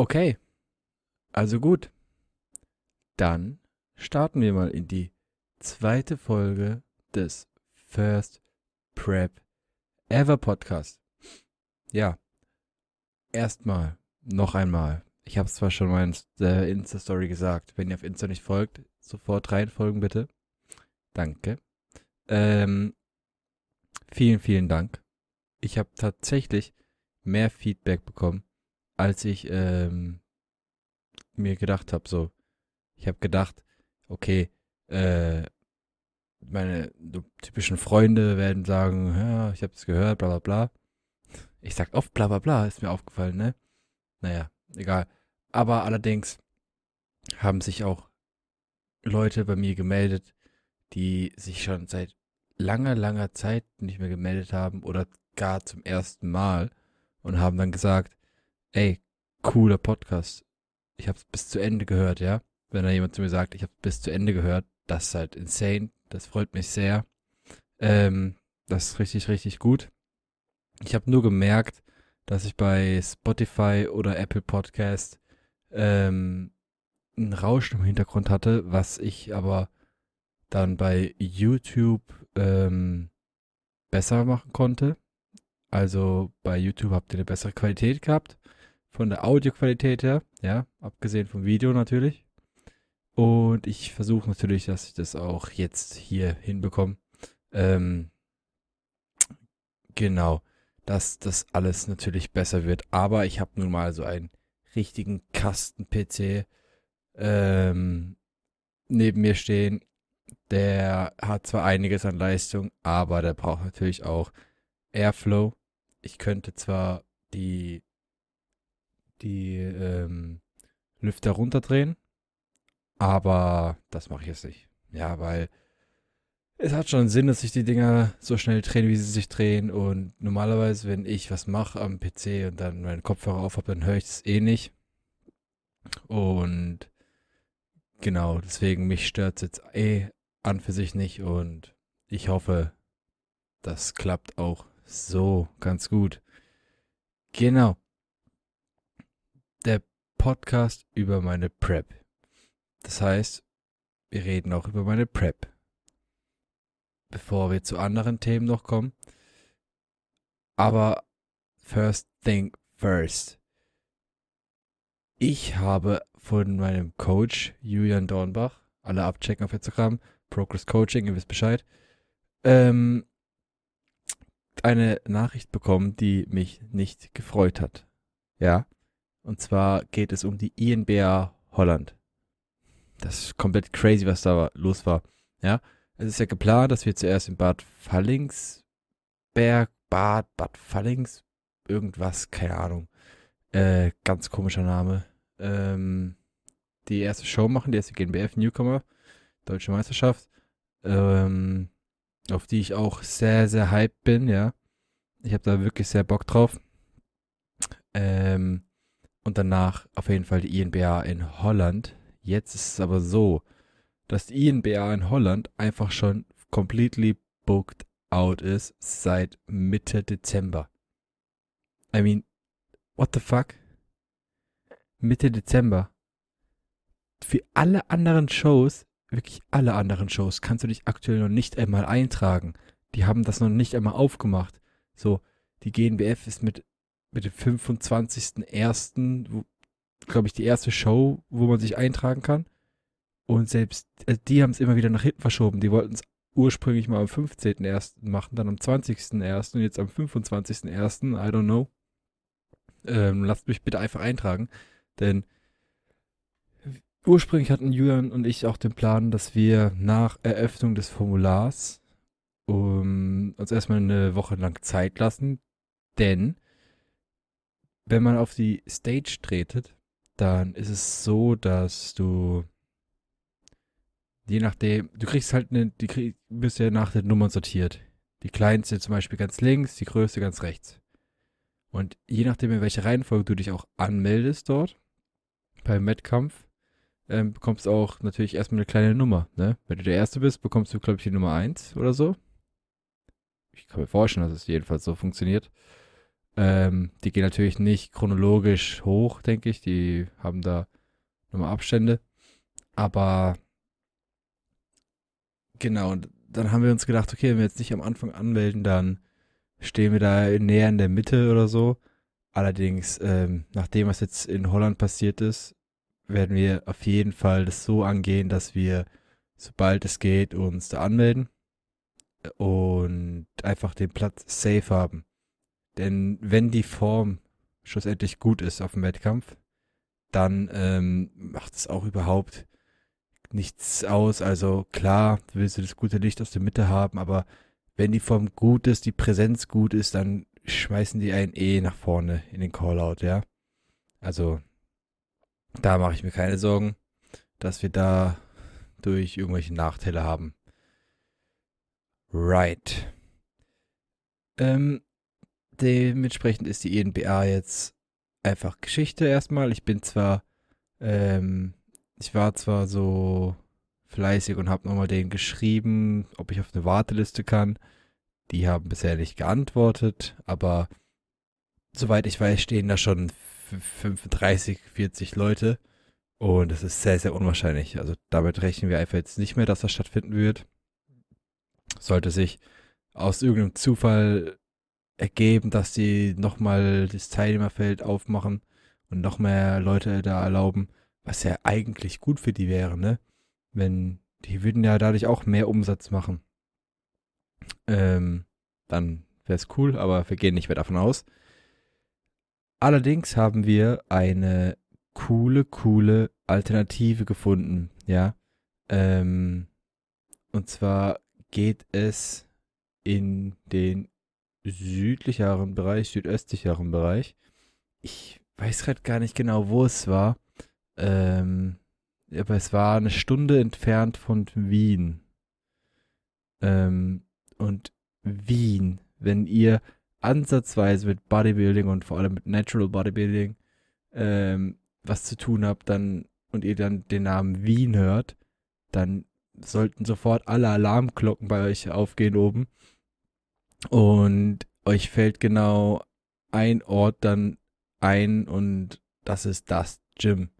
Okay, also gut. Dann starten wir mal in die zweite Folge des First Prep Ever Podcast. Ja, erstmal, noch einmal. Ich habe es zwar schon mal in der Insta-Story gesagt. Wenn ihr auf Insta nicht folgt, sofort reinfolgen bitte. Danke. Ähm, vielen, vielen Dank. Ich habe tatsächlich mehr Feedback bekommen, als ich ähm, mir gedacht habe. So, ich habe gedacht, okay, äh, meine typischen Freunde werden sagen, ja, ich habe es gehört, bla bla bla. Ich sag oft bla bla bla, ist mir aufgefallen, ne? Naja, egal. Aber allerdings haben sich auch Leute bei mir gemeldet, die sich schon seit langer, langer Zeit nicht mehr gemeldet haben oder gar zum ersten Mal und haben dann gesagt, ey, cooler Podcast. Ich habe es bis zu Ende gehört, ja. Wenn da jemand zu mir sagt, ich habe bis zu Ende gehört, das ist halt insane. Das freut mich sehr. Ähm, das ist richtig, richtig gut. Ich habe nur gemerkt, dass ich bei Spotify oder Apple Podcast ähm, ein Rauschen im Hintergrund hatte, was ich aber dann bei YouTube ähm, besser machen konnte. Also bei YouTube habt ihr eine bessere Qualität gehabt. Von der Audioqualität her, ja, abgesehen vom Video natürlich. Und ich versuche natürlich, dass ich das auch jetzt hier hinbekomme. Ähm, genau, dass das alles natürlich besser wird. Aber ich habe nun mal so einen richtigen Kasten-PC ähm, neben mir stehen. Der hat zwar einiges an Leistung, aber der braucht natürlich auch Airflow. Ich könnte zwar die, die ähm, Lüfter runterdrehen, aber das mache ich jetzt nicht. Ja, weil es hat schon Sinn, dass sich die Dinger so schnell drehen, wie sie sich drehen. Und normalerweise, wenn ich was mache am PC und dann meinen Kopfhörer auf habe, dann höre ich es eh nicht. Und genau, deswegen mich stört es jetzt eh an für sich nicht. Und ich hoffe, das klappt auch so ganz gut. Genau. Podcast über meine Prep. Das heißt, wir reden auch über meine Prep. Bevor wir zu anderen Themen noch kommen. Aber first thing first. Ich habe von meinem Coach Julian Dornbach, alle abchecken auf Instagram, Progress Coaching, ihr wisst Bescheid, ähm, eine Nachricht bekommen, die mich nicht gefreut hat. Ja. Und zwar geht es um die INBA Holland. Das ist komplett crazy, was da los war. Ja. Es ist ja geplant, dass wir zuerst in Bad Fallingsberg, Bad, Bad Fallings, irgendwas, keine Ahnung. Äh, ganz komischer Name. Ähm, die erste Show machen, die erste GNBF Newcomer, Deutsche Meisterschaft. Ähm, auf die ich auch sehr, sehr hyped bin, ja. Ich habe da wirklich sehr Bock drauf. Ähm, und danach auf jeden Fall die INBA in Holland. Jetzt ist es aber so, dass die INBA in Holland einfach schon completely booked out ist seit Mitte Dezember. I mean, what the fuck? Mitte Dezember. Für alle anderen Shows wirklich alle anderen Shows kannst du dich aktuell noch nicht einmal eintragen. Die haben das noch nicht einmal aufgemacht. So, die GNBF ist mit, mit dem 25.01., glaube ich, die erste Show, wo man sich eintragen kann. Und selbst äh, die haben es immer wieder nach hinten verschoben. Die wollten es ursprünglich mal am 15.01. machen, dann am 20.01. und jetzt am 25.01. I don't know. Ähm, lasst mich bitte einfach eintragen. Denn Ursprünglich hatten Julian und ich auch den Plan, dass wir nach Eröffnung des Formulars um, uns erstmal eine Woche lang Zeit lassen, denn wenn man auf die Stage tretet, dann ist es so, dass du je nachdem, du kriegst halt eine, die krieg, bist ja nach den Nummern sortiert. Die kleinste zum Beispiel ganz links, die größte ganz rechts. Und je nachdem, in welcher Reihenfolge du dich auch anmeldest dort, beim Wettkampf, ähm, bekommst auch natürlich erstmal eine kleine Nummer. Ne? Wenn du der Erste bist, bekommst du, glaube ich, die Nummer 1 oder so. Ich kann mir vorstellen, dass es jedenfalls so funktioniert. Ähm, die gehen natürlich nicht chronologisch hoch, denke ich. Die haben da nochmal Abstände. Aber genau, und dann haben wir uns gedacht, okay, wenn wir jetzt nicht am Anfang anmelden, dann stehen wir da näher in der Mitte oder so. Allerdings, ähm, nachdem was jetzt in Holland passiert ist, werden wir auf jeden Fall das so angehen, dass wir, sobald es geht, uns da anmelden und einfach den Platz safe haben. Denn wenn die Form schlussendlich gut ist auf dem Wettkampf, dann ähm, macht es auch überhaupt nichts aus. Also klar, willst du das gute Licht aus der Mitte haben, aber wenn die Form gut ist, die Präsenz gut ist, dann schmeißen die einen eh nach vorne in den Callout, ja. Also da mache ich mir keine Sorgen, dass wir da durch irgendwelche Nachteile haben. Right. Ähm, dementsprechend ist die ENBA jetzt einfach Geschichte erstmal. Ich bin zwar, ähm, ich war zwar so fleißig und habe nochmal denen geschrieben, ob ich auf eine Warteliste kann. Die haben bisher nicht geantwortet, aber soweit ich weiß, stehen da schon 35, 40 Leute. Und es ist sehr, sehr unwahrscheinlich. Also damit rechnen wir einfach jetzt nicht mehr, dass das stattfinden wird. Sollte sich aus irgendeinem Zufall ergeben, dass die nochmal das Teilnehmerfeld aufmachen und noch mehr Leute da erlauben, was ja eigentlich gut für die wäre, ne? Wenn, die würden ja dadurch auch mehr Umsatz machen. Ähm, dann wäre es cool, aber wir gehen nicht mehr davon aus. Allerdings haben wir eine coole, coole Alternative gefunden, ja. Ähm, und zwar geht es in den südlicheren Bereich, südöstlicheren Bereich. Ich weiß gerade gar nicht genau, wo es war. Ähm, aber es war eine Stunde entfernt von Wien. Ähm, und Wien, wenn ihr ansatzweise mit Bodybuilding und vor allem mit Natural Bodybuilding ähm, was zu tun habt, dann und ihr dann den Namen Wien hört, dann sollten sofort alle Alarmglocken bei euch aufgehen oben. Und euch fällt genau ein Ort dann ein und das ist das Gym.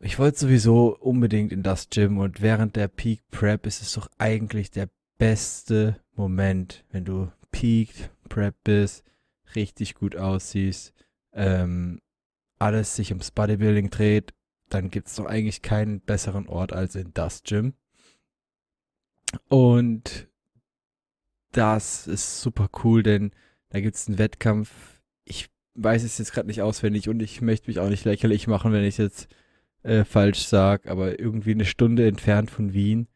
Ich wollte sowieso unbedingt in das Gym und während der Peak Prep ist es doch eigentlich der beste Moment, wenn du Peak Prep bist, richtig gut aussiehst, ähm, alles sich ums Bodybuilding dreht, dann gibt es doch eigentlich keinen besseren Ort als in das Gym. Und das ist super cool, denn da gibt es einen Wettkampf. Ich weiß es jetzt gerade nicht auswendig und ich möchte mich auch nicht lächerlich machen, wenn ich jetzt äh, falsch sage, aber irgendwie eine Stunde entfernt von Wien,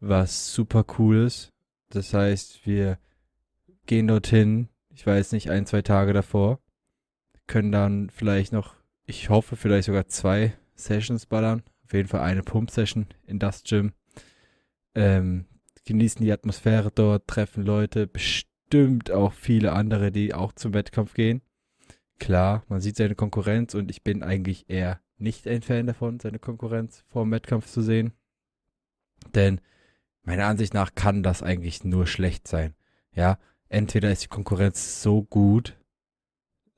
was super cool ist. Das heißt, wir gehen dorthin, ich weiß nicht, ein, zwei Tage davor, können dann vielleicht noch, ich hoffe, vielleicht sogar zwei Sessions ballern. Auf jeden Fall eine Pump-Session in das Gym. Ähm, genießen die Atmosphäre dort, treffen Leute, bestimmt auch viele andere, die auch zum Wettkampf gehen. Klar, man sieht seine Konkurrenz und ich bin eigentlich eher nicht ein Fan davon, seine Konkurrenz vor dem Wettkampf zu sehen. Denn meiner Ansicht nach kann das eigentlich nur schlecht sein. Ja, entweder ist die Konkurrenz so gut,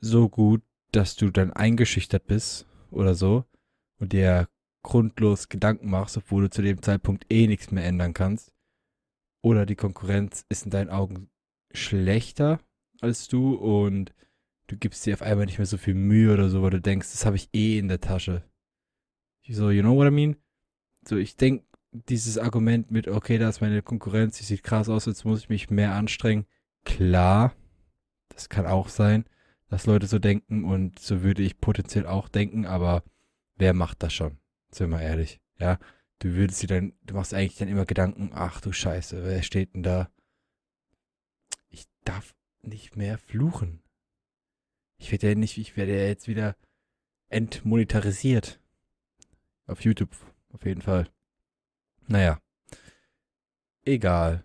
so gut, dass du dann eingeschüchtert bist oder so und dir grundlos Gedanken machst, obwohl du zu dem Zeitpunkt eh nichts mehr ändern kannst. Oder die Konkurrenz ist in deinen Augen schlechter als du und du gibst dir auf einmal nicht mehr so viel Mühe oder so, weil du denkst, das habe ich eh in der Tasche. So, you know what I mean? So, ich denke, dieses Argument mit, okay, da ist meine Konkurrenz, die sieht krass aus, jetzt muss ich mich mehr anstrengen. Klar, das kann auch sein, dass Leute so denken und so würde ich potenziell auch denken, aber wer macht das schon? Sind wir ehrlich, ja? Du würdest dir dann, du machst eigentlich dann immer Gedanken, ach du Scheiße, wer steht denn da? Ich darf nicht mehr fluchen. Ich werde ja nicht, ich werde ja jetzt wieder entmonetarisiert. Auf YouTube, auf jeden Fall. Naja. Egal.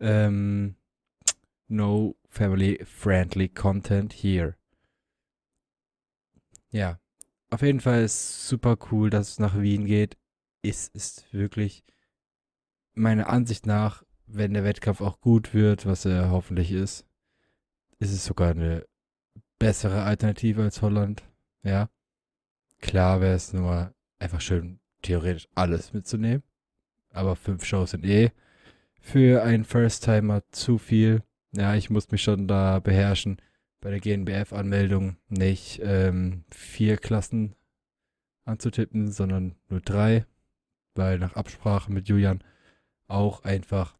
Ähm, no family friendly content here. Ja. Auf jeden Fall ist super cool, dass es nach Wien geht. Es ist wirklich meiner Ansicht nach, wenn der Wettkampf auch gut wird, was er hoffentlich ist, ist es sogar eine bessere Alternative als Holland. Ja. Klar wäre es nur einfach schön, theoretisch alles mitzunehmen. Aber fünf Shows sind eh für einen First-Timer zu viel. Ja, ich muss mich schon da beherrschen, bei der GNBF-Anmeldung nicht ähm, vier Klassen anzutippen, sondern nur drei, weil nach Absprache mit Julian auch einfach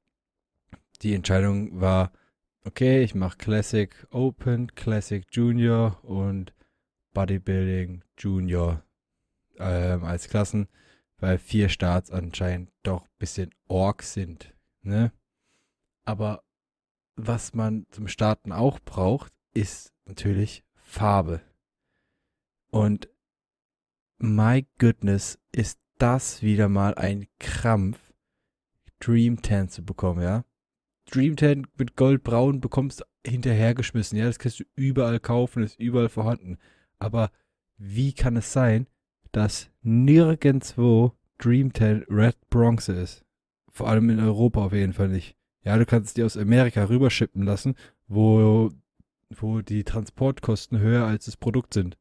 die Entscheidung war, okay, ich mache Classic Open, Classic Junior und Bodybuilding Junior ähm, als Klassen, weil vier Starts anscheinend doch ein bisschen Org sind. Ne? Aber was man zum Starten auch braucht, ist natürlich Farbe. Und my goodness, ist das wieder mal ein Krampf, Dream Tan zu bekommen, ja? Dream Tan mit Goldbraun bekommst du hinterhergeschmissen, ja? Das kannst du überall kaufen, ist überall vorhanden. Aber wie kann es sein, dass nirgendwo Dream Tan Red Bronze ist? Vor allem in Europa auf jeden Fall nicht. Ja, du kannst es dir aus Amerika rüberschippen lassen, wo, wo die Transportkosten höher als das Produkt sind.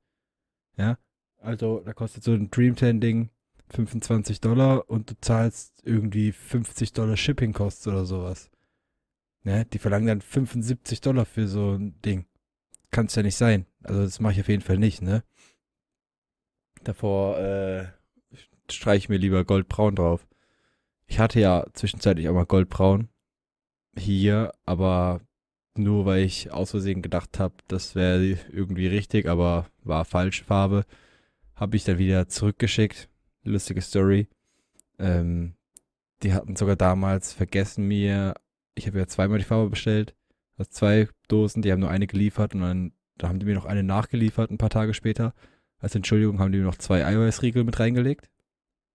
Ja, also da kostet so ein Dream 10 Ding 25 Dollar und du zahlst irgendwie 50 Dollar Shipping Costs oder sowas. Ne? Die verlangen dann 75 Dollar für so ein Ding. Kann es ja nicht sein. Also das mache ich auf jeden Fall nicht, ne? Davor äh, streiche ich mir lieber Goldbraun drauf. Ich hatte ja zwischenzeitlich auch mal Goldbraun hier, aber nur weil ich aus Versehen gedacht habe, das wäre irgendwie richtig, aber war falsche Farbe, habe ich dann wieder zurückgeschickt. Lustige Story. Ähm, die hatten sogar damals vergessen mir, ich habe ja zweimal die Farbe bestellt, also zwei Dosen, die haben nur eine geliefert und dann da haben die mir noch eine nachgeliefert ein paar Tage später. Als Entschuldigung haben die mir noch zwei Eiweißriegel mit reingelegt.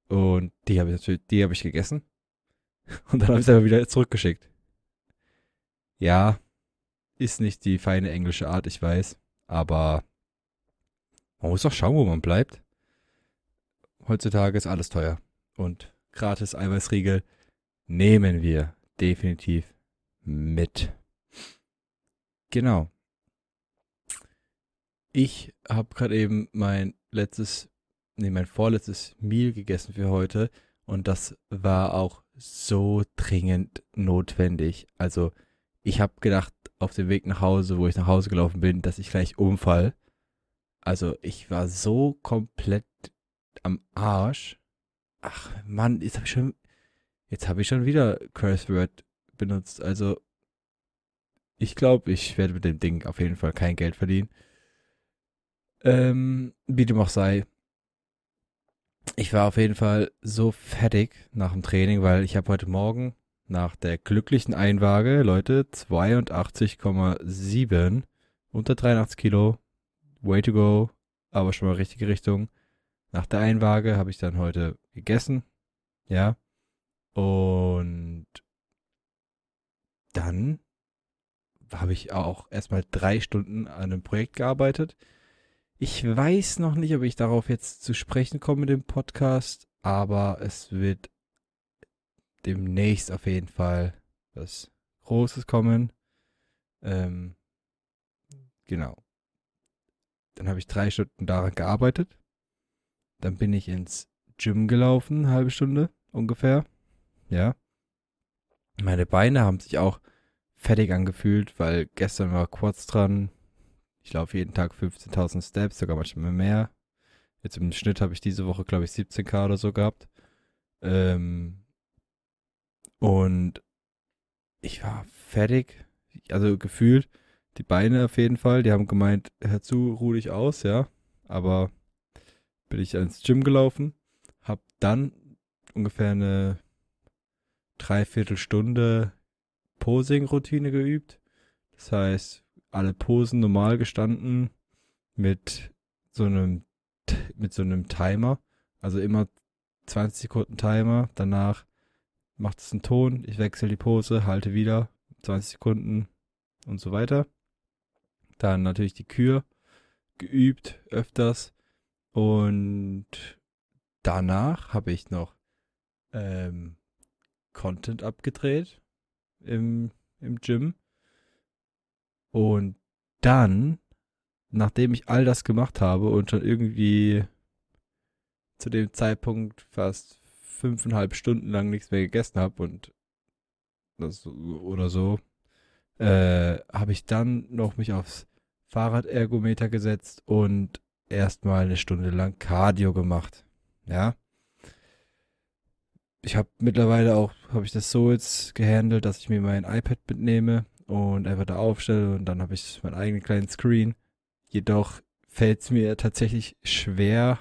Und die habe ich natürlich, die habe ich gegessen. Und dann habe ich sie aber wieder zurückgeschickt. Ja, ist nicht die feine englische Art, ich weiß. Aber man muss doch schauen, wo man bleibt. Heutzutage ist alles teuer. Und gratis Eiweißriegel nehmen wir definitiv mit. Genau. Ich habe gerade eben mein letztes, nee, mein vorletztes Meal gegessen für heute und das war auch so dringend notwendig. Also ich habe gedacht, auf dem Weg nach Hause, wo ich nach Hause gelaufen bin, dass ich gleich umfall. Also ich war so komplett am Arsch. Ach Mann, jetzt habe ich schon, jetzt habe ich schon wieder Curse Word benutzt. Also ich glaube, ich werde mit dem Ding auf jeden Fall kein Geld verdienen. Ähm, wie dem auch sei. Ich war auf jeden Fall so fertig nach dem Training, weil ich habe heute Morgen nach der glücklichen Einwaage, Leute, 82,7 unter 83 Kilo. Way to go, aber schon mal richtige Richtung. Nach der Einwaage habe ich dann heute gegessen, ja. Und dann habe ich auch erstmal drei Stunden an einem Projekt gearbeitet. Ich weiß noch nicht, ob ich darauf jetzt zu sprechen komme mit dem Podcast, aber es wird demnächst auf jeden Fall was Großes kommen. Ähm, genau. Dann habe ich drei Stunden daran gearbeitet. Dann bin ich ins Gym gelaufen, eine halbe Stunde ungefähr. Ja. Meine Beine haben sich auch fertig angefühlt, weil gestern war Quads dran, ich laufe jeden Tag 15.000 Steps, sogar manchmal mehr. Jetzt im Schnitt habe ich diese Woche, glaube ich, 17k oder so gehabt. Ähm, und ich war fertig. Also gefühlt, die Beine auf jeden Fall. Die haben gemeint, hör zu, ruh dich aus, ja. Aber bin ich ins Gym gelaufen, hab dann ungefähr eine Dreiviertelstunde Posing-Routine geübt. Das heißt, alle Posen normal gestanden mit so einem mit so einem Timer, also immer 20 Sekunden Timer, danach macht es einen Ton, ich wechsle die Pose, halte wieder 20 Sekunden und so weiter. Dann natürlich die Kür geübt öfters und danach habe ich noch ähm, Content abgedreht im, im Gym. Und dann, nachdem ich all das gemacht habe und schon irgendwie zu dem Zeitpunkt fast fünfeinhalb Stunden lang nichts mehr gegessen habe und das oder so, äh, habe ich dann noch mich aufs Fahrradergometer gesetzt und erstmal eine Stunde lang Cardio gemacht. Ja. Ich habe mittlerweile auch, habe ich das so jetzt gehandelt, dass ich mir mein iPad mitnehme und einfach da aufstelle und dann habe ich meinen eigenen kleinen Screen. Jedoch fällt es mir tatsächlich schwer,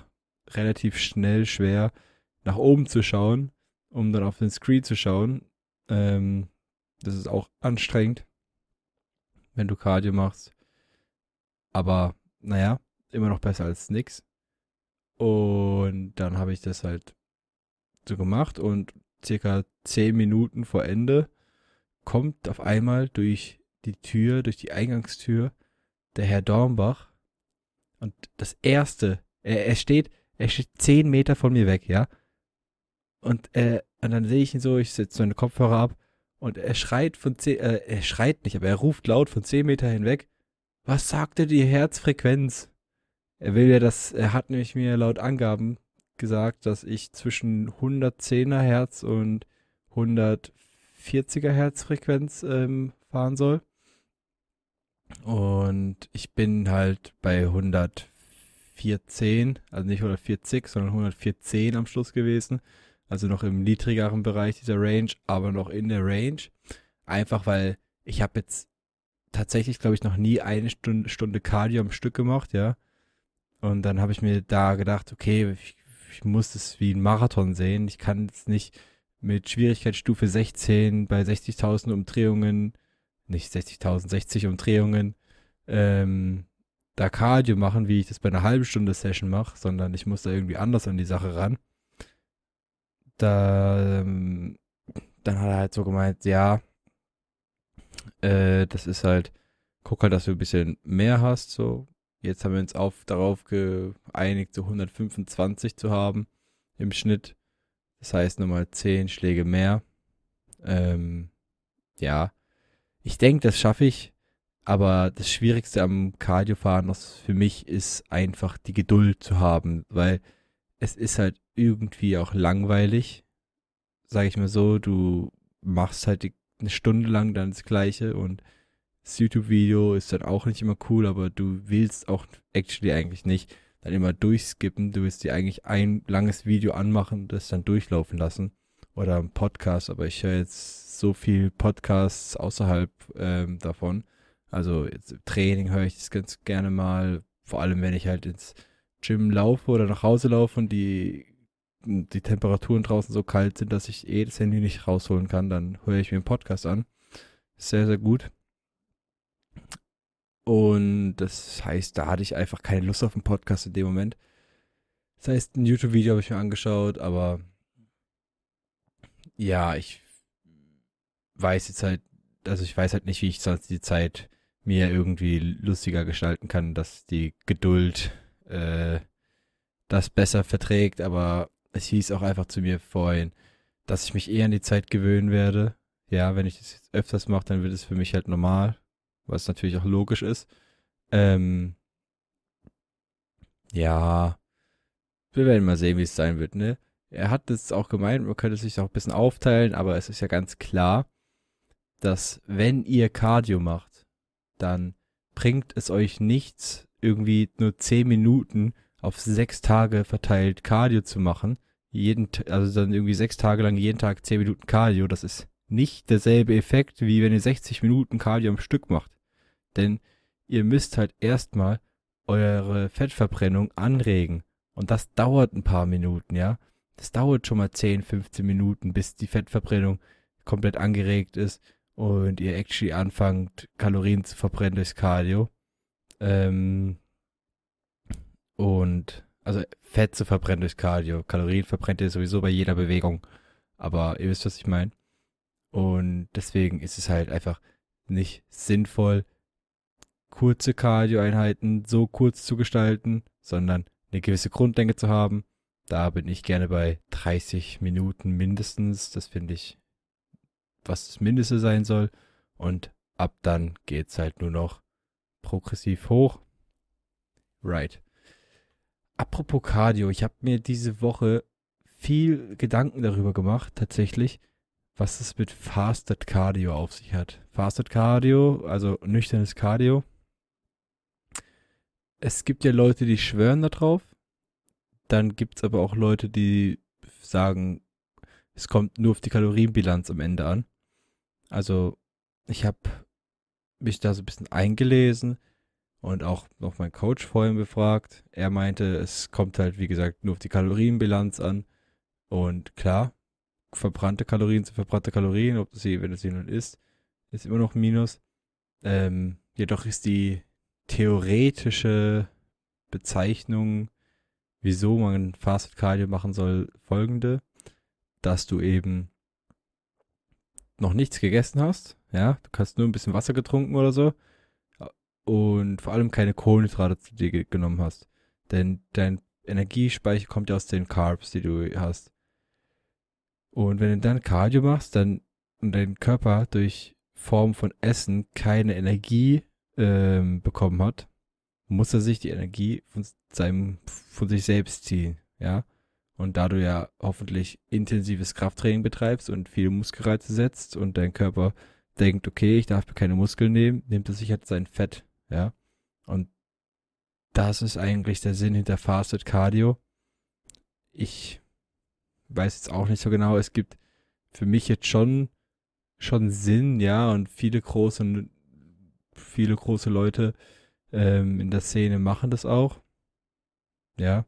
relativ schnell schwer, nach oben zu schauen, um dann auf den Screen zu schauen. Ähm, das ist auch anstrengend, wenn du Cardio machst. Aber naja, immer noch besser als nix. Und dann habe ich das halt so gemacht und circa zehn Minuten vor Ende kommt auf einmal durch die Tür, durch die Eingangstür, der Herr Dornbach. Und das erste, er, er steht, er steht zehn Meter von mir weg, ja. Und, äh, und dann sehe ich ihn so, ich setze seine Kopfhörer ab und er schreit von zehn, äh, er schreit nicht, aber er ruft laut von zehn Meter hinweg. Was sagte die Herzfrequenz? Er will ja das, er hat nämlich mir laut Angaben gesagt, dass ich zwischen 110er Hertz und 140er Herzfrequenz ähm, fahren soll. Und ich bin halt bei 114, also nicht 140, sondern 114 am Schluss gewesen. Also noch im niedrigeren Bereich dieser Range, aber noch in der Range. Einfach weil ich habe jetzt tatsächlich, glaube ich, noch nie eine Stunde, Stunde Cardio am Stück gemacht, ja. Und dann habe ich mir da gedacht, okay, ich, ich muss das wie ein Marathon sehen. Ich kann jetzt nicht mit Schwierigkeitsstufe 16 bei 60.000 Umdrehungen, nicht 60.000, 60 Umdrehungen, ähm, da Cardio machen, wie ich das bei einer halben Stunde Session mache, sondern ich muss da irgendwie anders an die Sache ran. Da, ähm, dann hat er halt so gemeint, ja, äh, das ist halt, guck halt, dass du ein bisschen mehr hast, so. Jetzt haben wir uns auf, darauf geeinigt, so 125 zu haben im Schnitt. Das heißt nochmal 10 Schläge mehr. Ähm, ja, ich denke, das schaffe ich. Aber das Schwierigste am Cardiofahren für mich ist einfach die Geduld zu haben, weil es ist halt irgendwie auch langweilig. Sag ich mal so, du machst halt die eine Stunde lang dann das gleiche und das YouTube-Video ist dann auch nicht immer cool, aber du willst auch actually eigentlich nicht dann immer durchskippen. Du willst dir eigentlich ein langes Video anmachen, das dann durchlaufen lassen. Oder ein Podcast, aber ich höre jetzt so viel Podcasts außerhalb ähm, davon. Also Training höre ich das ganz gerne mal, vor allem wenn ich halt ins Gym laufe oder nach Hause laufe und die die Temperaturen draußen so kalt sind, dass ich eh das Handy nicht rausholen kann, dann höre ich mir einen Podcast an. Sehr, sehr gut. Und das heißt, da hatte ich einfach keine Lust auf einen Podcast in dem Moment. Das heißt, ein YouTube-Video habe ich mir angeschaut, aber ja, ich weiß jetzt halt, also ich weiß halt nicht, wie ich sonst die Zeit mir irgendwie lustiger gestalten kann, dass die Geduld äh, das besser verträgt, aber es hieß auch einfach zu mir vorhin, dass ich mich eher an die Zeit gewöhnen werde. Ja, wenn ich das jetzt öfters mache, dann wird es für mich halt normal, was natürlich auch logisch ist. Ähm, ja, wir werden mal sehen, wie es sein wird, ne? Er hat es auch gemeint, man könnte sich auch ein bisschen aufteilen, aber es ist ja ganz klar, dass wenn ihr Cardio macht, dann bringt es euch nichts, irgendwie nur 10 Minuten auf sechs Tage verteilt Cardio zu machen, jeden, also dann irgendwie sechs Tage lang jeden Tag zehn Minuten Cardio, das ist nicht derselbe Effekt, wie wenn ihr 60 Minuten Cardio am Stück macht. Denn ihr müsst halt erstmal eure Fettverbrennung anregen. Und das dauert ein paar Minuten, ja. Das dauert schon mal 10, 15 Minuten, bis die Fettverbrennung komplett angeregt ist und ihr actually anfangt, Kalorien zu verbrennen durchs Cardio. Ähm, und also Fett zu verbrennen durch Cardio. Kalorien verbrennt ihr sowieso bei jeder Bewegung. Aber ihr wisst, was ich meine. Und deswegen ist es halt einfach nicht sinnvoll, kurze Cardio-Einheiten so kurz zu gestalten, sondern eine gewisse Grundlänge zu haben. Da bin ich gerne bei 30 Minuten mindestens. Das finde ich, was das Mindeste sein soll. Und ab dann geht's halt nur noch progressiv hoch. Right. Apropos Cardio, ich habe mir diese Woche viel Gedanken darüber gemacht, tatsächlich, was es mit Fasted Cardio auf sich hat. Fasted Cardio, also nüchternes Cardio. Es gibt ja Leute, die schwören darauf. Dann gibt es aber auch Leute, die sagen, es kommt nur auf die Kalorienbilanz am Ende an. Also ich habe mich da so ein bisschen eingelesen und auch noch meinen Coach vorhin befragt. Er meinte, es kommt halt, wie gesagt, nur auf die Kalorienbilanz an. Und klar, verbrannte Kalorien sind verbrannte Kalorien, ob das sie, wenn es sie nun ist, ist immer noch Minus. Ähm, jedoch ist die theoretische Bezeichnung, wieso man Fast Cardio machen soll, folgende, dass du eben noch nichts gegessen hast, ja, du hast nur ein bisschen Wasser getrunken oder so und vor allem keine Kohlenhydrate zu dir genommen hast. Denn dein Energiespeicher kommt ja aus den Carbs, die du hast. Und wenn du dann Cardio machst, dann dein Körper durch Form von Essen keine Energie ähm, bekommen hat, muss er sich die Energie von seinem, von sich selbst ziehen, ja. Und da du ja hoffentlich intensives Krafttraining betreibst und viele Muskelreize setzt und dein Körper denkt, okay, ich darf mir keine Muskeln nehmen, nimmt er sich halt sein Fett, ja. Und das ist eigentlich der Sinn hinter Fasted Cardio. Ich weiß jetzt auch nicht so genau. Es gibt für mich jetzt schon, schon Sinn, ja, und viele große, viele große Leute ähm, in der Szene machen das auch. Ja.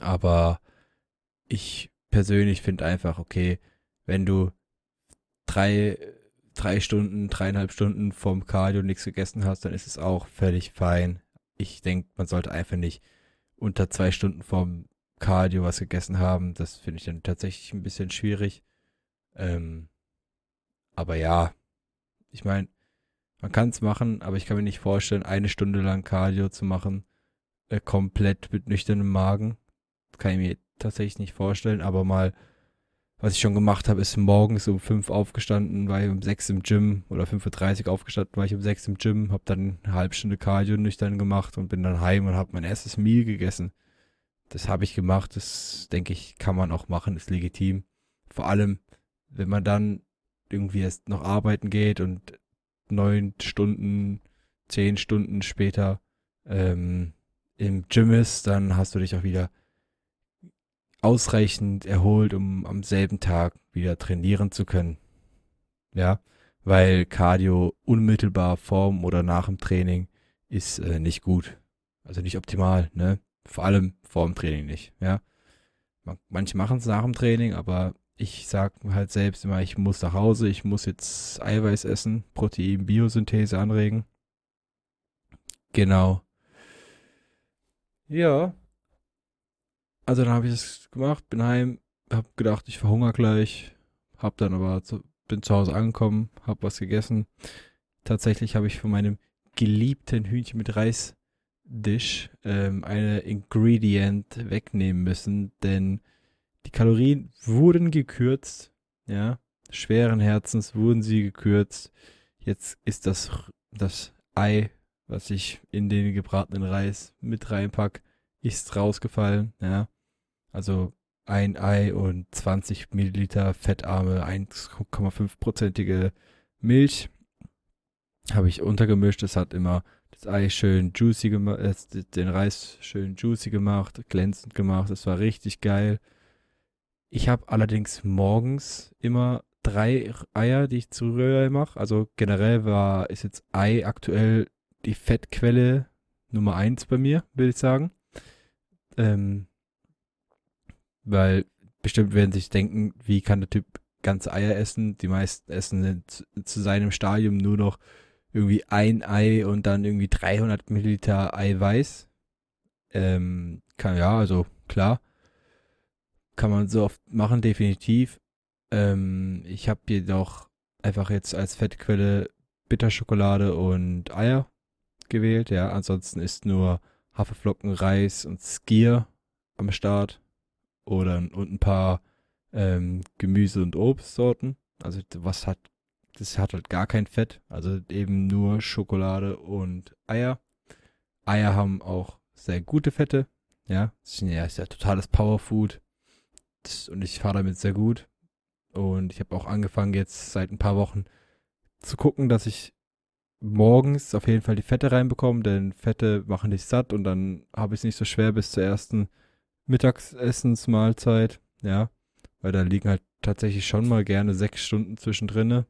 Aber ich persönlich finde einfach, okay, wenn du drei, drei Stunden, dreieinhalb Stunden vom Cardio nichts gegessen hast, dann ist es auch völlig fein. Ich denke, man sollte einfach nicht unter zwei Stunden vom Cardio was gegessen haben. Das finde ich dann tatsächlich ein bisschen schwierig. Ähm, aber ja, ich meine, man kann es machen, aber ich kann mir nicht vorstellen, eine Stunde lang Cardio zu machen, äh, komplett mit nüchternem Magen. kann ich mir tatsächlich nicht vorstellen, aber mal, was ich schon gemacht habe, ist morgens um fünf aufgestanden, war ich um sechs im Gym oder 5.30 Uhr aufgestanden, war ich um sechs im Gym, habe dann eine halbe Stunde Cardio nüchtern gemacht und bin dann heim und habe mein erstes Meal gegessen. Das habe ich gemacht, das denke ich, kann man auch machen, ist legitim. Vor allem, wenn man dann irgendwie erst noch arbeiten geht und neun Stunden, zehn Stunden später ähm, im Gym ist, dann hast du dich auch wieder ausreichend erholt, um am selben Tag wieder trainieren zu können. Ja, weil Cardio unmittelbar vorm oder nach dem Training ist äh, nicht gut. Also nicht optimal, ne? Vor allem vorm Training nicht, ja. Manche machen es nach dem Training, aber ich sag halt selbst immer, ich muss nach Hause, ich muss jetzt Eiweiß essen, Protein, Biosynthese anregen. Genau. Ja. Also dann habe ich es gemacht, bin heim, hab gedacht, ich verhungere gleich, hab dann aber zu, bin zu Hause angekommen, hab was gegessen. Tatsächlich habe ich von meinem geliebten Hühnchen mit Reis Dish ähm, eine Ingredient wegnehmen müssen, denn die Kalorien wurden gekürzt, ja. Schweren Herzens wurden sie gekürzt. Jetzt ist das, das Ei, was ich in den gebratenen Reis mit reinpack, ist rausgefallen, ja. Also ein Ei und 20 Milliliter fettarme 1,5-prozentige Milch habe ich untergemischt. Es hat immer das Ei schön juicy gemacht, äh, den Reis schön juicy gemacht, glänzend gemacht. Es war richtig geil. Ich habe allerdings morgens immer drei Eier, die ich zu Rührei mache. Also generell war, ist jetzt Ei aktuell die Fettquelle Nummer eins bei mir, würde ich sagen. Ähm, weil bestimmt werden sich denken, wie kann der Typ ganze Eier essen? Die meisten essen zu, seinem Stadium nur noch irgendwie ein Ei und dann irgendwie 300 Milliliter Eiweiß. Ähm, kann, ja, also klar kann man so oft machen, definitiv. Ähm, ich habe jedoch einfach jetzt als Fettquelle Bitterschokolade und Eier gewählt. Ja, ansonsten ist nur Haferflocken, Reis und Skier am Start. Oder und ein paar ähm, Gemüse- und Obstsorten. Also was hat das hat halt gar kein Fett, also eben nur Schokolade und Eier. Eier haben auch sehr gute Fette, ja. Das ist ja, ist totales Powerfood. Und ich fahre damit sehr gut. Und ich habe auch angefangen jetzt seit ein paar Wochen zu gucken, dass ich morgens auf jeden Fall die Fette reinbekomme, denn Fette machen dich satt und dann habe ich es nicht so schwer bis zur ersten Mittagsessensmahlzeit, ja. Weil da liegen halt tatsächlich schon mal gerne sechs Stunden zwischendrin.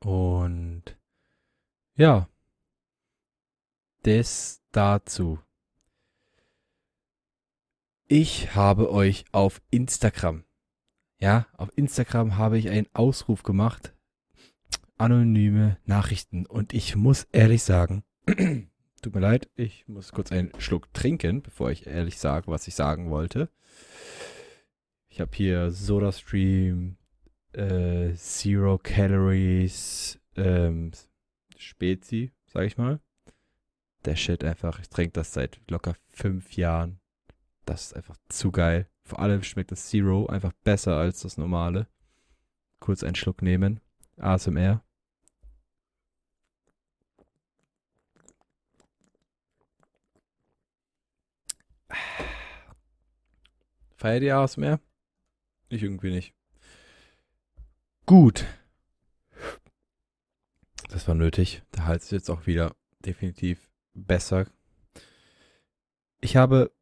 Und ja, das dazu. Ich habe euch auf Instagram, ja, auf Instagram habe ich einen Ausruf gemacht, anonyme Nachrichten. Und ich muss ehrlich sagen, tut mir leid, ich muss kurz einen Schluck trinken, bevor ich ehrlich sage, was ich sagen wollte. Ich habe hier SodaStream, äh, Zero Calories, ähm, Spezi, sag ich mal. Der Shit einfach, ich trinke das seit locker fünf Jahren. Das ist einfach zu geil. Vor allem schmeckt das Zero einfach besser als das normale. Kurz einen Schluck nehmen. ASMR. Feiert ihr ASMR? Ich irgendwie nicht. Gut. Das war nötig. Der Hals ist jetzt auch wieder definitiv besser. Ich habe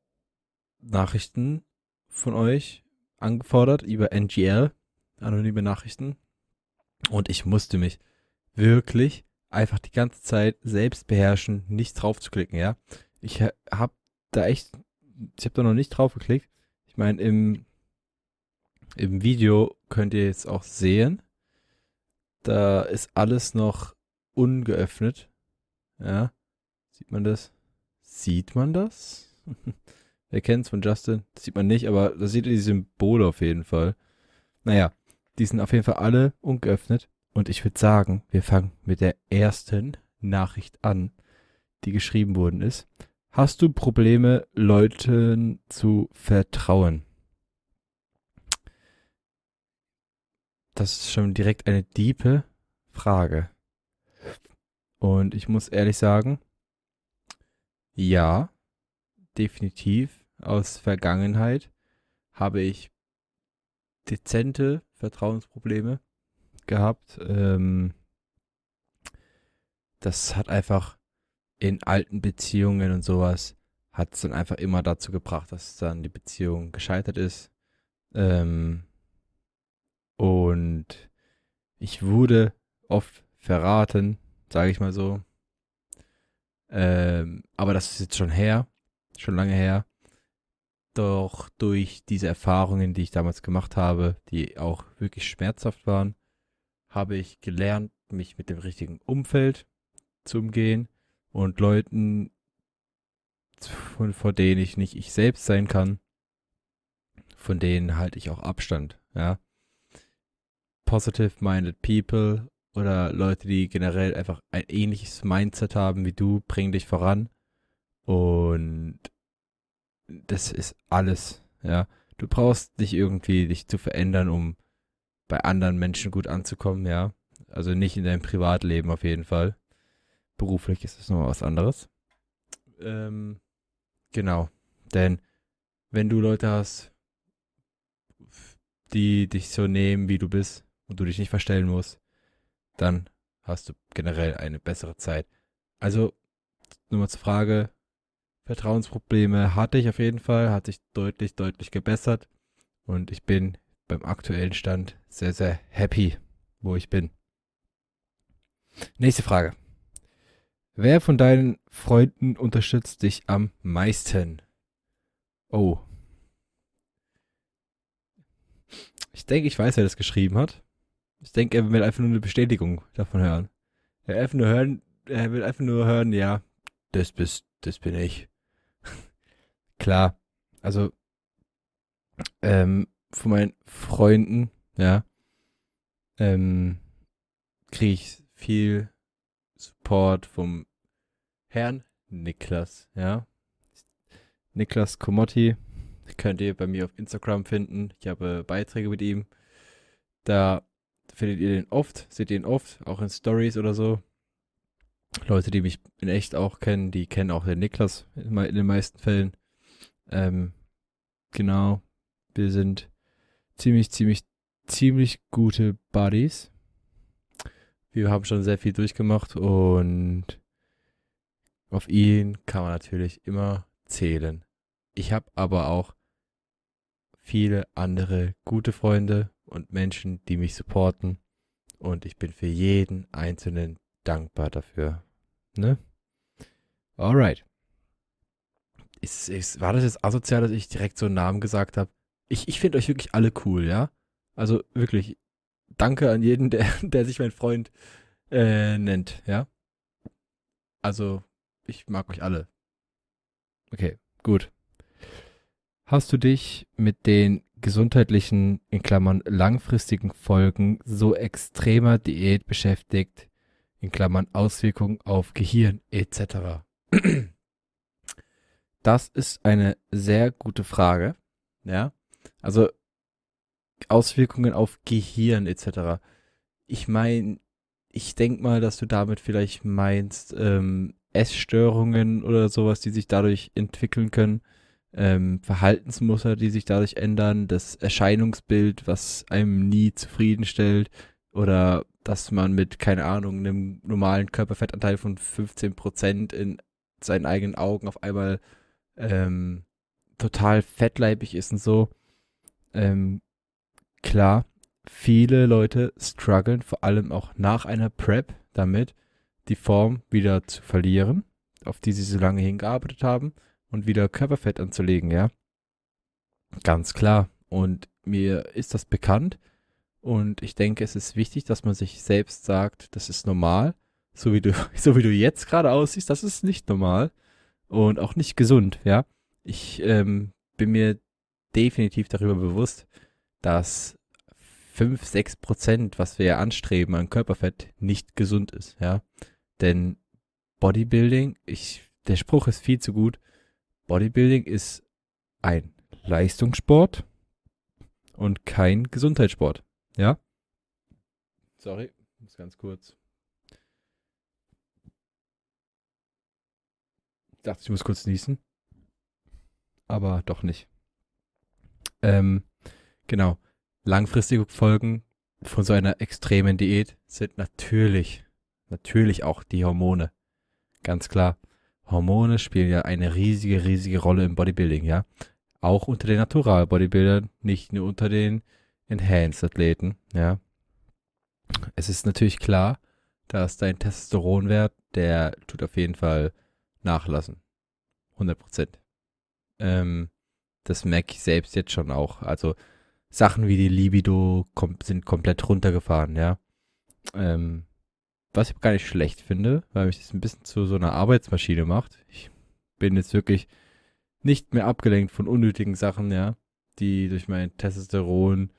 Nachrichten von euch angefordert über NGL, anonyme Nachrichten. Und ich musste mich wirklich einfach die ganze Zeit selbst beherrschen, nicht drauf zu klicken, ja. Ich habe da echt, ich habe da noch nicht drauf geklickt. Ich meine, im, im Video könnt ihr jetzt auch sehen, da ist alles noch ungeöffnet. Ja. Sieht man das? Sieht man das? Wer kennt's von Justin? Das sieht man nicht, aber da seht ihr die Symbole auf jeden Fall. Naja, die sind auf jeden Fall alle ungeöffnet. Und ich würde sagen, wir fangen mit der ersten Nachricht an, die geschrieben worden ist. Hast du Probleme, Leuten zu vertrauen? Das ist schon direkt eine diepe Frage. Und ich muss ehrlich sagen, ja, definitiv aus Vergangenheit habe ich dezente Vertrauensprobleme gehabt. Ähm, das hat einfach in alten Beziehungen und sowas hat es dann einfach immer dazu gebracht, dass dann die Beziehung gescheitert ist. Ähm, und ich wurde oft verraten, sage ich mal so. Ähm, aber das ist jetzt schon her, schon lange her. Doch durch diese Erfahrungen, die ich damals gemacht habe, die auch wirklich schmerzhaft waren, habe ich gelernt, mich mit dem richtigen Umfeld zu umgehen und Leuten, von, vor denen ich nicht ich selbst sein kann, von denen halte ich auch Abstand, ja. Positive-minded people oder Leute, die generell einfach ein ähnliches Mindset haben wie du, bringen dich voran. Und das ist alles, ja. Du brauchst nicht irgendwie dich zu verändern, um bei anderen Menschen gut anzukommen, ja. Also nicht in deinem Privatleben auf jeden Fall. Beruflich ist das nochmal was anderes. Ähm, genau. Denn wenn du Leute hast, die dich so nehmen, wie du bist und du dich nicht verstellen musst, dann hast du generell eine bessere Zeit. Also, nur mal zur Frage, Vertrauensprobleme hatte ich auf jeden Fall, hat sich deutlich, deutlich gebessert und ich bin beim aktuellen Stand sehr, sehr happy, wo ich bin. Nächste Frage. Wer von deinen Freunden unterstützt dich am meisten? Oh. Ich denke, ich weiß, wer das geschrieben hat. Ich denke, er will einfach nur eine Bestätigung davon hören. Er will einfach nur hören, er will einfach nur hören, ja, das bist, das bin ich. Klar, also ähm, von meinen Freunden, ja, ähm, kriege ich viel Support vom Herrn Niklas, ja. Niklas Komotti könnt ihr bei mir auf Instagram finden. Ich habe Beiträge mit ihm. Da findet ihr den oft, seht ihr ihn oft, auch in Stories oder so. Leute, die mich in echt auch kennen, die kennen auch den Niklas in, in den meisten Fällen. Ähm, genau, wir sind ziemlich, ziemlich, ziemlich gute Buddies. Wir haben schon sehr viel durchgemacht und auf ihn kann man natürlich immer zählen. Ich habe aber auch viele andere gute Freunde und Menschen, die mich supporten. Und ich bin für jeden einzelnen dankbar dafür. Ne? Alright. Ist, ist, war das jetzt asozial, dass ich direkt so einen Namen gesagt habe? Ich, ich finde euch wirklich alle cool, ja? Also wirklich, danke an jeden, der, der sich mein Freund äh, nennt, ja? Also, ich mag euch alle. Okay, gut. Hast du dich mit den gesundheitlichen, in Klammern langfristigen Folgen so extremer Diät beschäftigt, in Klammern Auswirkungen auf Gehirn etc.? Das ist eine sehr gute Frage. Ja, also Auswirkungen auf Gehirn etc. Ich meine, ich denke mal, dass du damit vielleicht meinst ähm, Essstörungen oder sowas, die sich dadurch entwickeln können, ähm, Verhaltensmuster, die sich dadurch ändern, das Erscheinungsbild, was einem nie zufriedenstellt oder dass man mit, keine Ahnung, einem normalen Körperfettanteil von 15% in seinen eigenen Augen auf einmal ähm, total fettleibig ist und so. Ähm, klar, viele Leute strugglen, vor allem auch nach einer Prep, damit die Form wieder zu verlieren, auf die sie so lange hingearbeitet haben und wieder Körperfett anzulegen, ja. Ganz klar. Und mir ist das bekannt. Und ich denke, es ist wichtig, dass man sich selbst sagt, das ist normal. So wie du, so wie du jetzt gerade aussiehst, das ist nicht normal. Und auch nicht gesund, ja. Ich ähm, bin mir definitiv darüber bewusst, dass 5, 6 Prozent, was wir ja anstreben an Körperfett, nicht gesund ist, ja. Denn Bodybuilding, ich, der Spruch ist viel zu gut. Bodybuilding ist ein Leistungssport und kein Gesundheitssport, ja. Sorry, muss ganz kurz. Dachte, ich muss kurz niesen. Aber doch nicht. Ähm, genau. Langfristige Folgen von so einer extremen Diät sind natürlich, natürlich auch die Hormone. Ganz klar. Hormone spielen ja eine riesige, riesige Rolle im Bodybuilding, ja. Auch unter den Natural-Bodybuildern, nicht nur unter den Enhanced-Athleten, ja. Es ist natürlich klar, dass dein Testosteronwert, der tut auf jeden Fall nachlassen. 100 Prozent. Ähm, das merke ich selbst jetzt schon auch. Also Sachen wie die Libido kom sind komplett runtergefahren, ja. Ähm, was ich gar nicht schlecht finde, weil mich das ein bisschen zu so einer Arbeitsmaschine macht. Ich bin jetzt wirklich nicht mehr abgelenkt von unnötigen Sachen, ja, die durch meinen Testosteron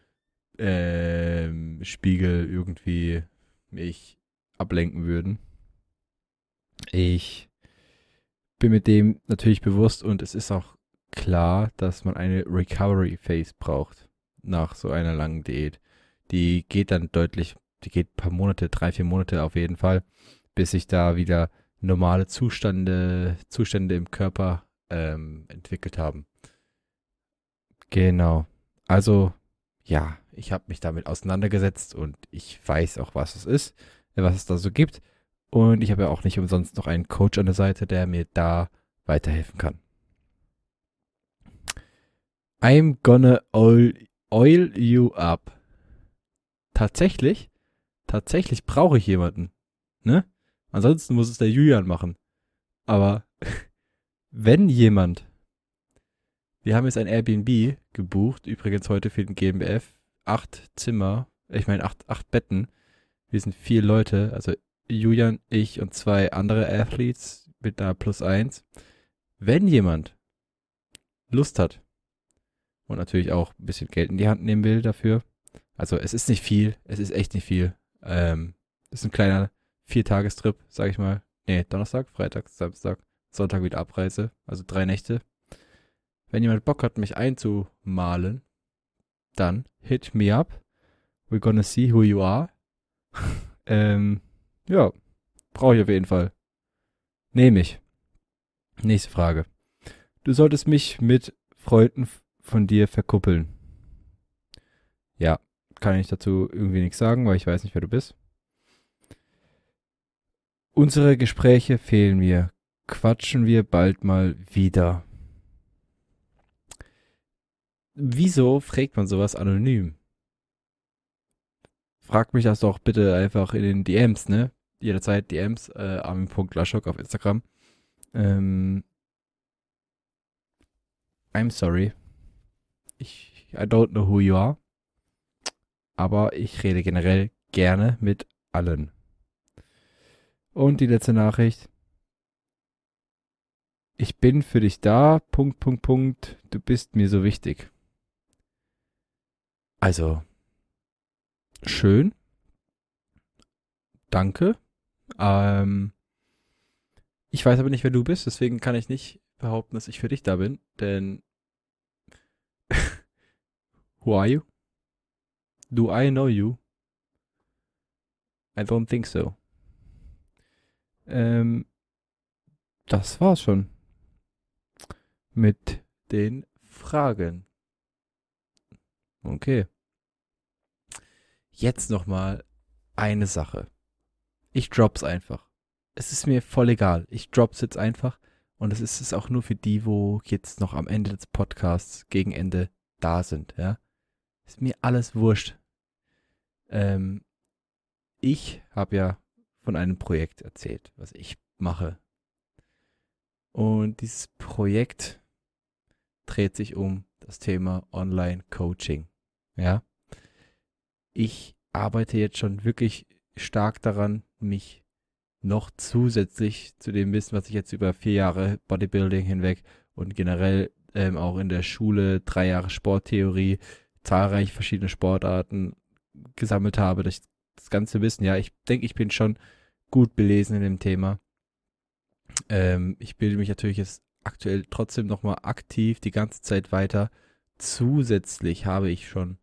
ähm, Spiegel irgendwie mich ablenken würden. Ich bin mit dem natürlich bewusst und es ist auch klar, dass man eine Recovery Phase braucht nach so einer langen Diät. Die geht dann deutlich, die geht ein paar Monate, drei, vier Monate auf jeden Fall, bis sich da wieder normale Zustände, Zustände im Körper ähm, entwickelt haben. Genau. Also, ja, ich habe mich damit auseinandergesetzt und ich weiß auch, was es ist, was es da so gibt. Und ich habe ja auch nicht umsonst noch einen Coach an der Seite, der mir da weiterhelfen kann. I'm gonna oil, oil you up. Tatsächlich, tatsächlich brauche ich jemanden. Ne? Ansonsten muss es der Julian machen. Aber wenn jemand, wir haben jetzt ein Airbnb gebucht, übrigens heute für den GmbF, acht Zimmer, ich meine acht, acht Betten. Wir sind vier Leute, also Julian, ich und zwei andere Athletes mit da plus eins. Wenn jemand Lust hat und natürlich auch ein bisschen Geld in die Hand nehmen will dafür, also es ist nicht viel, es ist echt nicht viel. Ähm, ist ein kleiner Viertagestrip, sag ich mal. Nee, Donnerstag, Freitag, Samstag, Sonntag wieder Abreise, also drei Nächte. Wenn jemand Bock hat, mich einzumalen, dann hit me up We're gonna see who you are. ähm, ja, brauche ich auf jeden Fall. Nehme ich. Nächste Frage. Du solltest mich mit Freunden von dir verkuppeln. Ja, kann ich dazu irgendwie nichts sagen, weil ich weiß nicht, wer du bist. Unsere Gespräche fehlen mir. Quatschen wir bald mal wieder. Wieso fragt man sowas anonym? Frag mich das doch bitte einfach in den DMs, ne? Jederzeit DMs, äh, armin.laschok auf Instagram. Ähm, I'm sorry. Ich, I don't know who you are. Aber ich rede generell gerne mit allen. Und die letzte Nachricht. Ich bin für dich da. Punkt, Punkt, Punkt. Du bist mir so wichtig. Also, schön. Danke. Ähm, ich weiß aber nicht, wer du bist, deswegen kann ich nicht behaupten, dass ich für dich da bin, denn Who are you? Do I know you? I don't think so. Ähm, das war's schon mit den Fragen. Okay. Jetzt nochmal eine Sache. Ich drop's einfach. Es ist mir voll egal. Ich drop's jetzt einfach. Und es ist es auch nur für die, wo jetzt noch am Ende des Podcasts gegen Ende da sind, ja. Ist mir alles wurscht. Ähm, ich habe ja von einem Projekt erzählt, was ich mache. Und dieses Projekt dreht sich um das Thema Online-Coaching. Ja. Ich arbeite jetzt schon wirklich stark daran, mich noch zusätzlich zu dem Wissen, was ich jetzt über vier Jahre Bodybuilding hinweg und generell ähm, auch in der Schule drei Jahre Sporttheorie, zahlreiche verschiedene Sportarten gesammelt habe, das, das ganze Wissen. Ja, ich denke, ich bin schon gut belesen in dem Thema. Ähm, ich bilde mich natürlich jetzt aktuell trotzdem nochmal aktiv die ganze Zeit weiter. Zusätzlich habe ich schon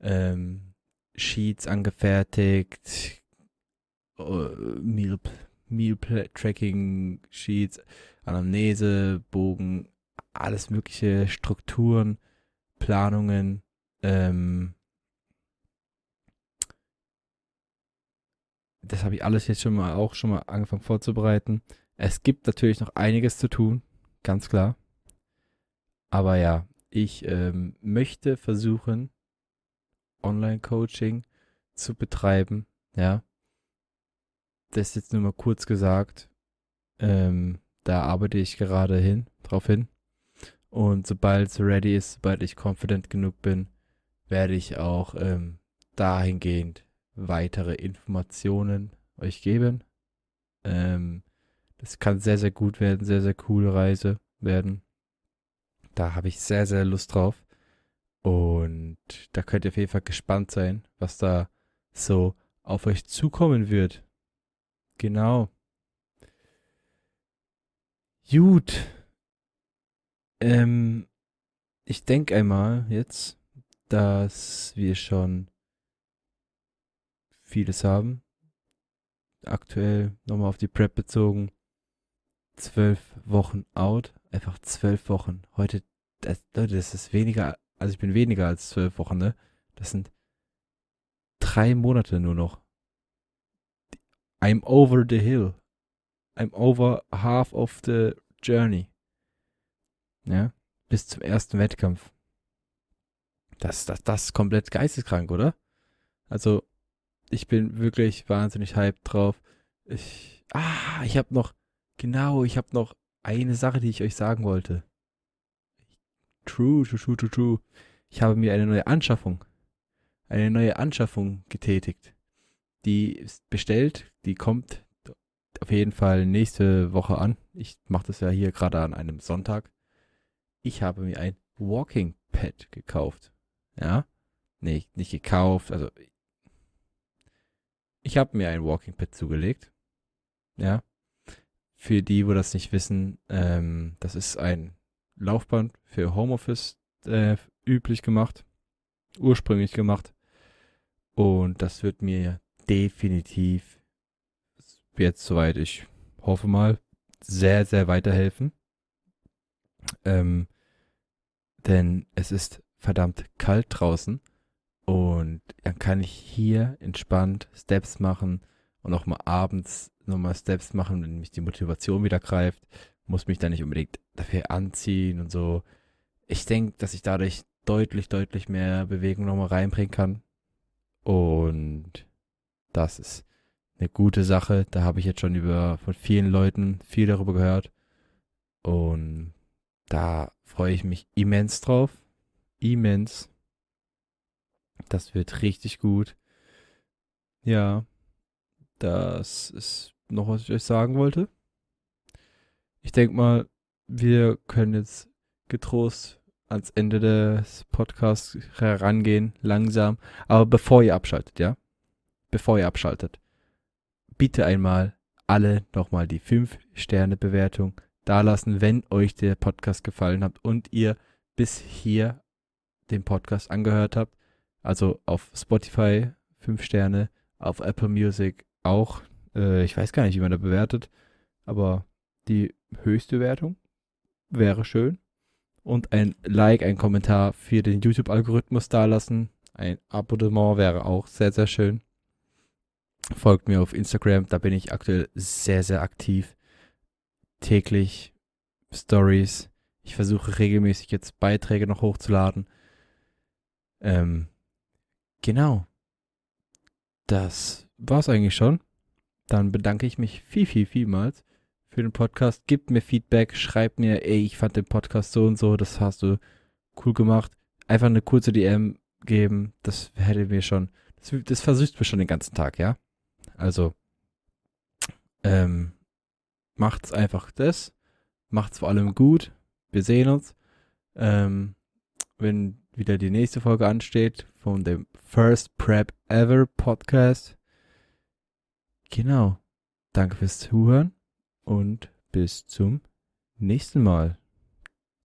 ähm, Sheets angefertigt, uh, Meal, Meal Tracking Sheets, Anamnese, Bogen, alles mögliche Strukturen, Planungen, ähm, das habe ich alles jetzt schon mal auch schon mal angefangen vorzubereiten. Es gibt natürlich noch einiges zu tun, ganz klar. Aber ja, ich ähm, möchte versuchen, Online-Coaching zu betreiben. Ja, das jetzt nur mal kurz gesagt. Ähm, da arbeite ich gerade hin, drauf hin. Und sobald es ready ist, sobald ich confident genug bin, werde ich auch ähm, dahingehend weitere Informationen euch geben. Ähm, das kann sehr, sehr gut werden, sehr, sehr coole Reise werden. Da habe ich sehr, sehr Lust drauf. Und da könnt ihr auf jeden Fall gespannt sein, was da so auf euch zukommen wird. Genau. Gut. Ähm, ich denke einmal jetzt, dass wir schon vieles haben. Aktuell nochmal auf die Prep bezogen. Zwölf Wochen out. Einfach zwölf Wochen. Heute, das, Leute, das ist weniger, also ich bin weniger als zwölf Wochen, ne? Das sind drei Monate nur noch. I'm over the hill. I'm over half of the journey. Ja, bis zum ersten Wettkampf. Das, das, das ist komplett geisteskrank, oder? Also, ich bin wirklich wahnsinnig hyped drauf. Ich, ah, ich habe noch, genau, ich habe noch eine Sache, die ich euch sagen wollte. True, true, true, true, true. Ich habe mir eine neue Anschaffung, eine neue Anschaffung getätigt. Die ist bestellt, die kommt auf jeden Fall nächste Woche an. Ich mache das ja hier gerade an einem Sonntag ich habe mir ein Walking Pad gekauft. Ja. Nee, nicht gekauft, also ich habe mir ein Walking Pad zugelegt. Ja. Für die, wo das nicht wissen, ähm, das ist ein Laufband für Homeoffice äh, üblich gemacht, ursprünglich gemacht. Und das wird mir definitiv jetzt soweit ich hoffe mal sehr, sehr weiterhelfen. Ähm, denn es ist verdammt kalt draußen und dann kann ich hier entspannt Steps machen und auch mal abends nochmal Steps machen, wenn mich die Motivation wieder greift. Muss mich dann nicht unbedingt dafür anziehen und so. Ich denke, dass ich dadurch deutlich, deutlich mehr Bewegung nochmal reinbringen kann. Und das ist eine gute Sache. Da habe ich jetzt schon über von vielen Leuten viel darüber gehört. Und da freue ich mich immens drauf. Immens. Das wird richtig gut. Ja, das ist noch, was ich euch sagen wollte. Ich denke mal, wir können jetzt getrost ans Ende des Podcasts herangehen, langsam. Aber bevor ihr abschaltet, ja? Bevor ihr abschaltet, bitte einmal alle nochmal die 5-Sterne-Bewertung dalassen, wenn euch der Podcast gefallen hat und ihr bis hier den Podcast angehört habt. Also auf Spotify 5 Sterne, auf Apple Music auch. Äh, ich weiß gar nicht, wie man da bewertet, aber die höchste Wertung wäre schön. Und ein Like, ein Kommentar für den YouTube-Algorithmus dalassen. Ein Abonnement wäre auch sehr, sehr schön. Folgt mir auf Instagram, da bin ich aktuell sehr, sehr aktiv. Täglich Stories. Ich versuche regelmäßig jetzt Beiträge noch hochzuladen. Ähm, genau. Das war's eigentlich schon. Dann bedanke ich mich viel, viel, vielmals für den Podcast. Gebt mir Feedback, schreibt mir, ey, ich fand den Podcast so und so, das hast du cool gemacht. Einfach eine kurze DM geben, das hätte mir schon, das, das versüßt mir schon den ganzen Tag, ja? Also, ähm, macht's einfach das. Macht's vor allem gut. Wir sehen uns. Ähm, wenn wieder die nächste Folge ansteht von dem First Prep Ever Podcast. Genau. Danke fürs Zuhören und bis zum nächsten Mal.